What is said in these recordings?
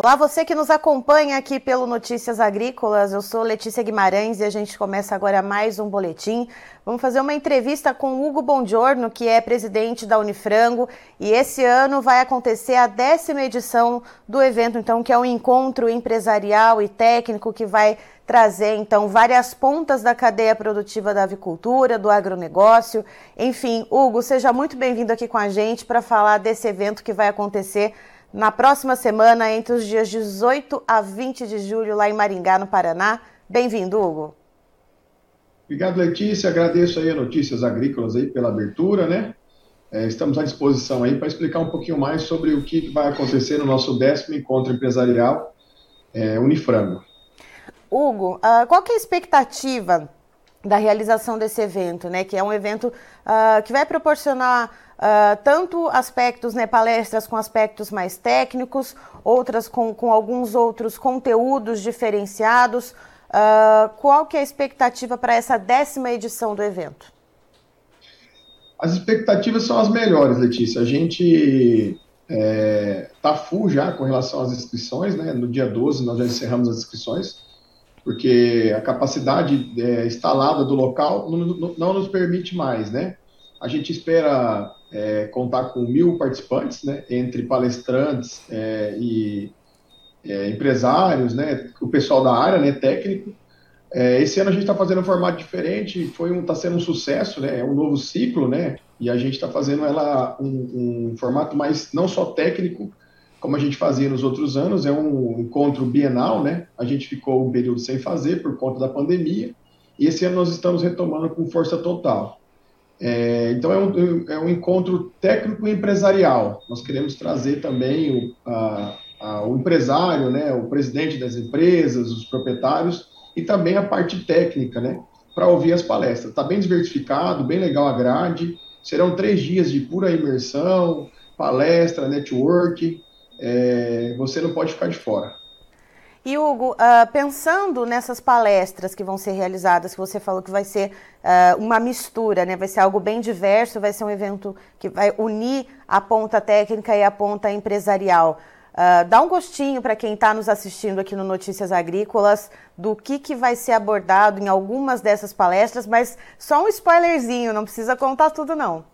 Olá, você que nos acompanha aqui pelo Notícias Agrícolas. Eu sou Letícia Guimarães e a gente começa agora mais um boletim. Vamos fazer uma entrevista com Hugo Bongiorno, que é presidente da Unifrango, e esse ano vai acontecer a décima edição do evento, então, que é um encontro empresarial e técnico que vai trazer então várias pontas da cadeia produtiva da avicultura, do agronegócio. Enfim, Hugo, seja muito bem-vindo aqui com a gente para falar desse evento que vai acontecer na próxima semana, entre os dias 18 a 20 de julho, lá em Maringá, no Paraná. Bem-vindo, Hugo. Obrigado, Letícia. Agradeço aí a Notícias Agrícolas aí pela abertura, né? É, estamos à disposição aí para explicar um pouquinho mais sobre o que vai acontecer no nosso décimo encontro empresarial é, Unifrango. Hugo, uh, qual que é a expectativa da realização desse evento, né? Que é um evento uh, que vai proporcionar uh, tanto aspectos, né, palestras com aspectos mais técnicos, outras com, com alguns outros conteúdos diferenciados. Uh, qual que é a expectativa para essa décima edição do evento? As expectativas são as melhores, Letícia. A gente é, tá full já com relação às inscrições, né? No dia 12 nós já encerramos as inscrições, porque a capacidade é, instalada do local não, não, não, nos permite mais, né? A gente espera é, contar com mil participantes, né, entre palestrantes é, e é, empresários, né, o pessoal da área, né, técnico. É, esse ano a gente está fazendo um formato diferente, foi um, está sendo um sucesso, né, é um novo ciclo, né, e a gente está fazendo ela um, um, formato mais não só técnico, como a gente fazia nos outros anos, é um encontro bienal, né, a gente ficou um período sem fazer por conta da pandemia, e esse ano nós estamos retomando com força total. É, então, é um, é um encontro técnico e empresarial. Nós queremos trazer também o, a, a, o empresário, né, o presidente das empresas, os proprietários e também a parte técnica, né, para ouvir as palestras. Está bem diversificado, bem legal a grade. Serão três dias de pura imersão, palestra, network. É, você não pode ficar de fora. E Hugo, uh, pensando nessas palestras que vão ser realizadas, que você falou que vai ser uh, uma mistura, né? vai ser algo bem diverso, vai ser um evento que vai unir a ponta técnica e a ponta empresarial. Uh, dá um gostinho para quem está nos assistindo aqui no Notícias Agrícolas do que, que vai ser abordado em algumas dessas palestras, mas só um spoilerzinho, não precisa contar tudo não.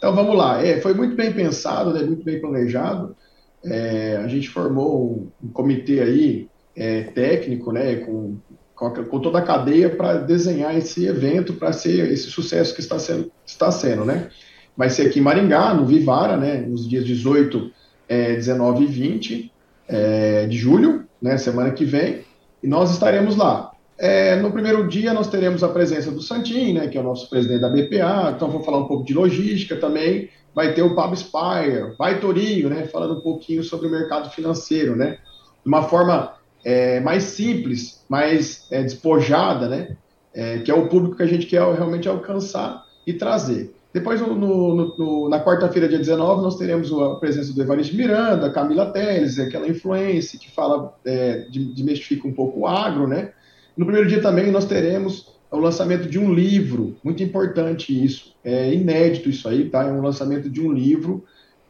Então vamos lá, é, foi muito bem pensado, né, muito bem planejado. É, a gente formou um, comitê aí é, técnico, né, com, com, com, toda a cadeia para desenhar esse evento, para ser esse sucesso que está sendo, está sendo, né. Vai ser aqui em Maringá, no Vivara, né, nos dias 18, é, 19 e 20 é, de julho, né, semana que vem, e nós estaremos lá. É, no primeiro dia nós teremos a presença do Santin, né, que é o nosso presidente da BPA, então vou falar um pouco de logística também, vai ter o Pablo Spire, vai Torinho, né, falando um pouquinho sobre o mercado financeiro, né, de uma forma é, mais simples, mais é, despojada, né, é, que é o público que a gente quer realmente alcançar e trazer. Depois, no, no, no, na quarta-feira, dia 19, nós teremos a presença do Evaristo Miranda, Camila Teles, aquela influência que fala, é, desmistifica um pouco o agro, né? No primeiro dia também nós teremos o lançamento de um livro, muito importante isso, é inédito isso aí, tá? É um lançamento de um livro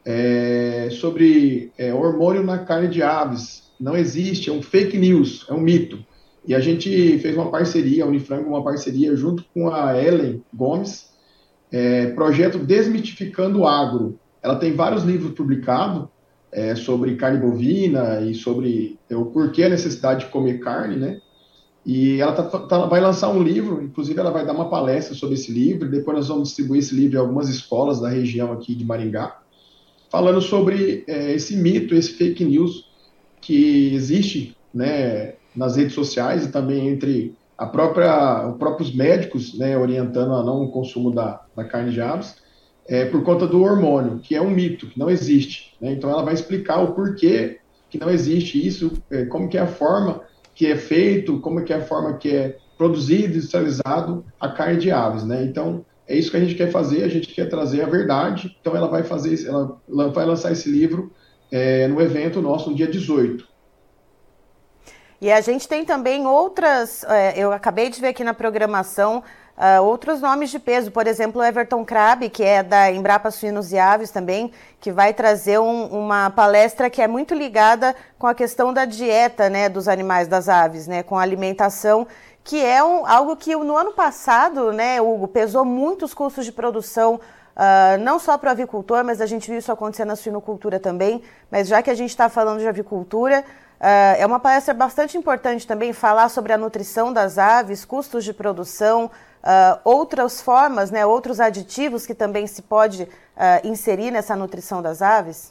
é, sobre é, hormônio na carne de aves. Não existe, é um fake news, é um mito. E a gente fez uma parceria, a Unifrango, uma parceria junto com a Ellen Gomes, é, projeto Desmitificando o Agro. Ela tem vários livros publicados é, sobre carne bovina e sobre é, o porquê a necessidade de comer carne, né? E ela tá, tá, vai lançar um livro, inclusive ela vai dar uma palestra sobre esse livro, depois nós vamos distribuir esse livro em algumas escolas da região aqui de Maringá, falando sobre é, esse mito, esse fake news que existe né, nas redes sociais e também entre a própria, os próprios médicos né, orientando a não consumo da, da carne de aves, é, por conta do hormônio, que é um mito, que não existe. Né? Então ela vai explicar o porquê que não existe isso, é, como que é a forma que é feito, como é que é a forma que é produzido, industrializado a carne de aves, né? Então, é isso que a gente quer fazer, a gente quer trazer a verdade, então ela vai fazer, ela, ela vai lançar esse livro é, no evento nosso no dia 18. E a gente tem também outras, é, eu acabei de ver aqui na programação, uh, outros nomes de peso, por exemplo, Everton Crabe, que é da Embrapa Suínos e Aves também, que vai trazer um, uma palestra que é muito ligada com a questão da dieta né, dos animais, das aves, né, com a alimentação, que é um, algo que no ano passado, né, Hugo, pesou muito os custos de produção Uh, não só para o avicultor, mas a gente viu isso acontecer na suinocultura também. Mas já que a gente está falando de avicultura, uh, é uma palestra bastante importante também falar sobre a nutrição das aves, custos de produção, uh, outras formas, né, outros aditivos que também se pode inserir nessa nutrição das aves.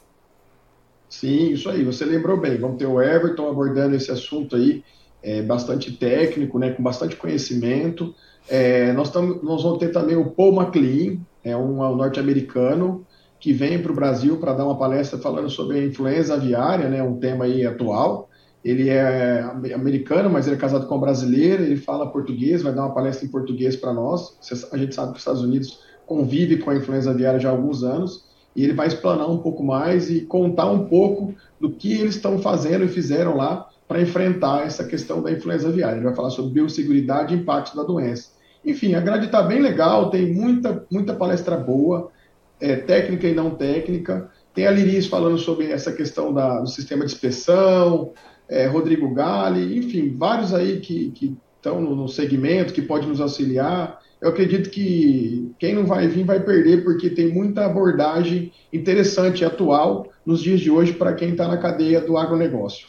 Sim, isso aí, você lembrou bem. Vamos ter o Everton abordando esse assunto aí, é, bastante técnico, né, com bastante conhecimento. É, nós, tamo, nós vamos ter também o Paul McLean, é um, um norte-americano que vem para o Brasil para dar uma palestra falando sobre a influenza aviária, né, um tema aí atual. Ele é americano, mas ele é casado com uma brasileira, ele fala português, vai dar uma palestra em português para nós. A gente sabe que os Estados Unidos convive com a influenza aviária já há alguns anos, e ele vai explanar um pouco mais e contar um pouco do que eles estão fazendo e fizeram lá para enfrentar essa questão da influenza aviária. Ele vai falar sobre biosseguridade e impacto da doença. Enfim, a grade está bem legal, tem muita, muita palestra boa, é, técnica e não técnica. Tem a Liris falando sobre essa questão da, do sistema de inspeção, é, Rodrigo Gali, enfim, vários aí que estão no, no segmento, que pode nos auxiliar. Eu acredito que quem não vai vir vai perder, porque tem muita abordagem interessante e atual nos dias de hoje para quem está na cadeia do agronegócio.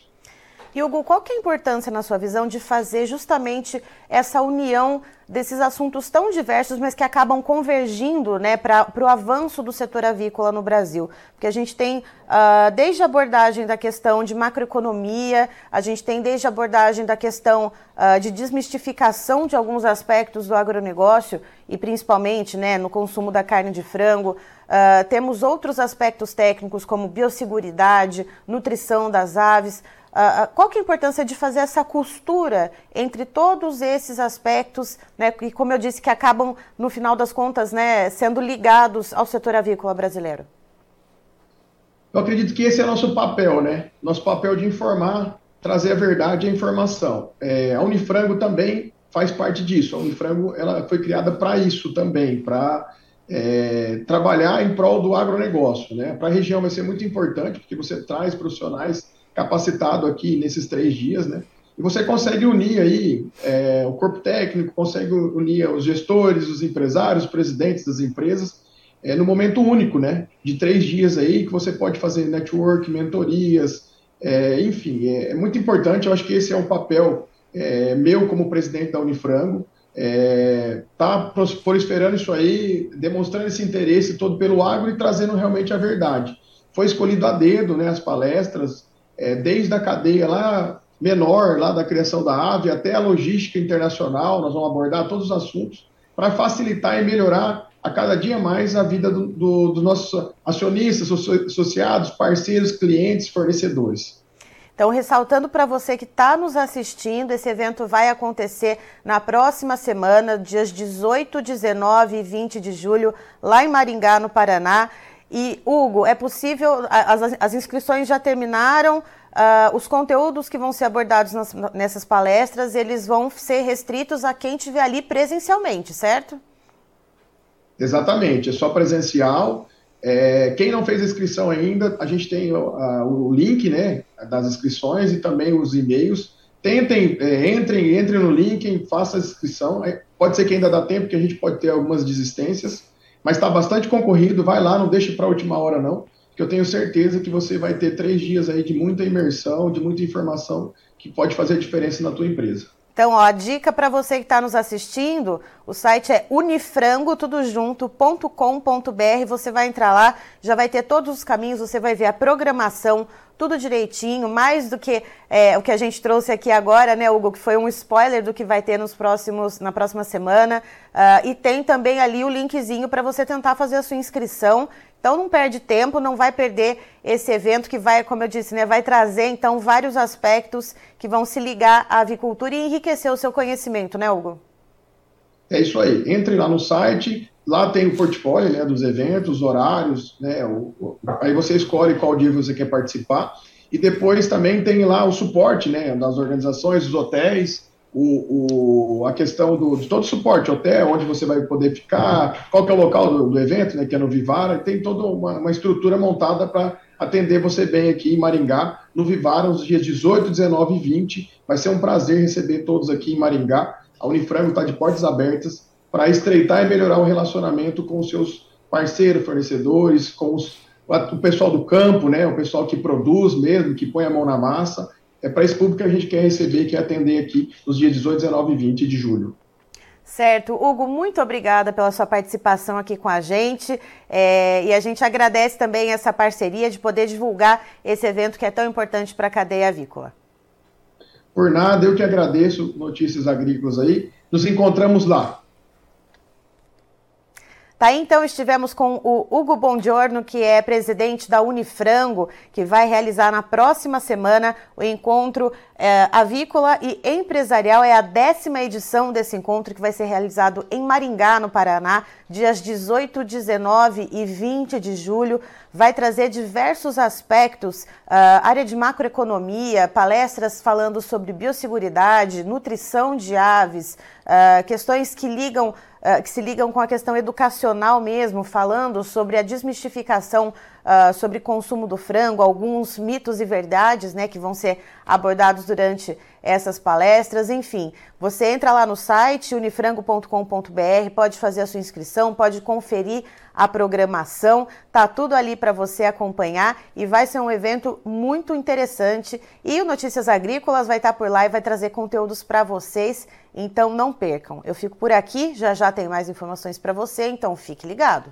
E Hugo, qual que é a importância, na sua visão, de fazer justamente essa união desses assuntos tão diversos, mas que acabam convergindo né, para o avanço do setor avícola no Brasil? Porque a gente tem uh, desde a abordagem da questão de macroeconomia, a gente tem desde a abordagem da questão uh, de desmistificação de alguns aspectos do agronegócio, e principalmente né, no consumo da carne de frango. Uh, temos outros aspectos técnicos como biosseguridade, nutrição das aves. Uh, qual que é a importância de fazer essa costura entre todos esses aspectos, né, e como eu disse, que acabam, no final das contas, né, sendo ligados ao setor avícola brasileiro? Eu acredito que esse é nosso papel, né? Nosso papel de informar, trazer a verdade e a informação. É, a Unifrango também faz parte disso. A Unifrango ela foi criada para isso também, para é, trabalhar em prol do agronegócio. Né? Para a região vai ser muito importante, porque você traz profissionais capacitado aqui nesses três dias, né? E você consegue unir aí é, o corpo técnico, consegue unir os gestores, os empresários, os presidentes das empresas, é, no momento único, né? De três dias aí que você pode fazer network, mentorias, é, enfim, é, é, muito importante. Eu acho que esse é um papel é, meu como presidente da Unifrango, é, tá proliferando isso aí, demonstrando esse interesse todo pelo agro e trazendo realmente a verdade. Foi escolhido a dedo, né? As palestras é, desde a cadeia lá menor, lá da criação da ave, até a logística internacional, nós vamos abordar todos os assuntos para facilitar e melhorar a cada dia mais a vida dos do, do nossos acionistas, associados, parceiros, clientes, fornecedores. Então, ressaltando para você que está nos assistindo, esse evento vai acontecer na próxima semana, dias 18, 19 e 20 de julho, lá em Maringá, no Paraná. E, Hugo, é possível, as, as inscrições já terminaram, uh, os conteúdos que vão ser abordados nas, nessas palestras, eles vão ser restritos a quem estiver ali presencialmente, certo? Exatamente, é só presencial. É, quem não fez inscrição ainda, a gente tem o link né, das inscrições e também os e-mails. Tentem, é, entrem, entrem no link, façam a inscrição. É, pode ser que ainda dá tempo, que a gente pode ter algumas desistências mas está bastante concorrido, vai lá, não deixe para a última hora não, que eu tenho certeza que você vai ter três dias aí de muita imersão, de muita informação que pode fazer diferença na tua empresa. Então, ó, a dica para você que está nos assistindo, o site é unifrango, tudo junto.com.br. Você vai entrar lá, já vai ter todos os caminhos, você vai ver a programação, tudo direitinho, mais do que é, o que a gente trouxe aqui agora, né, Hugo, que foi um spoiler do que vai ter nos próximos, na próxima semana. Uh, e tem também ali o linkzinho para você tentar fazer a sua inscrição. Então não perde tempo, não vai perder esse evento que vai, como eu disse, né, vai trazer então vários aspectos que vão se ligar à avicultura e enriquecer o seu conhecimento, né, Hugo? É isso aí. Entre lá no site, lá tem o portfólio né, dos eventos, horários, né, o, o, aí você escolhe qual dia você quer participar. E depois também tem lá o suporte né, das organizações, dos hotéis, o, o, a questão do, de todo o suporte, hotel, onde você vai poder ficar, qual que é o local do, do evento, né, que é no Vivara, tem toda uma, uma estrutura montada para atender você bem aqui em Maringá, no Vivara, nos dias 18, 19 e 20. Vai ser um prazer receber todos aqui em Maringá. A Unifrango está de portas abertas para estreitar e melhorar o relacionamento com os seus parceiros, fornecedores, com os, o pessoal do campo, né, o pessoal que produz mesmo, que põe a mão na massa é para esse público que a gente quer receber, quer atender aqui nos dias 18, 19 e 20 de julho. Certo. Hugo, muito obrigada pela sua participação aqui com a gente. É, e a gente agradece também essa parceria de poder divulgar esse evento que é tão importante para a cadeia avícola. Por nada, eu que agradeço Notícias Agrícolas aí. Nos encontramos lá. Tá então, estivemos com o Hugo Bongiorno, que é presidente da Unifrango, que vai realizar na próxima semana o encontro é, avícola e empresarial. É a décima edição desse encontro que vai ser realizado em Maringá, no Paraná, dias 18, 19 e 20 de julho. Vai trazer diversos aspectos, uh, área de macroeconomia, palestras falando sobre biosseguridade, nutrição de aves, uh, questões que ligam que se ligam com a questão educacional mesmo, falando sobre a desmistificação uh, sobre consumo do frango, alguns mitos e verdades né, que vão ser abordados durante essas palestras. Enfim, você entra lá no site unifrango.com.br, pode fazer a sua inscrição, pode conferir a programação, tá tudo ali para você acompanhar e vai ser um evento muito interessante. E o Notícias Agrícolas vai estar tá por lá e vai trazer conteúdos para vocês, então não percam. Eu fico por aqui, já já tem mais informações para você, então fique ligado.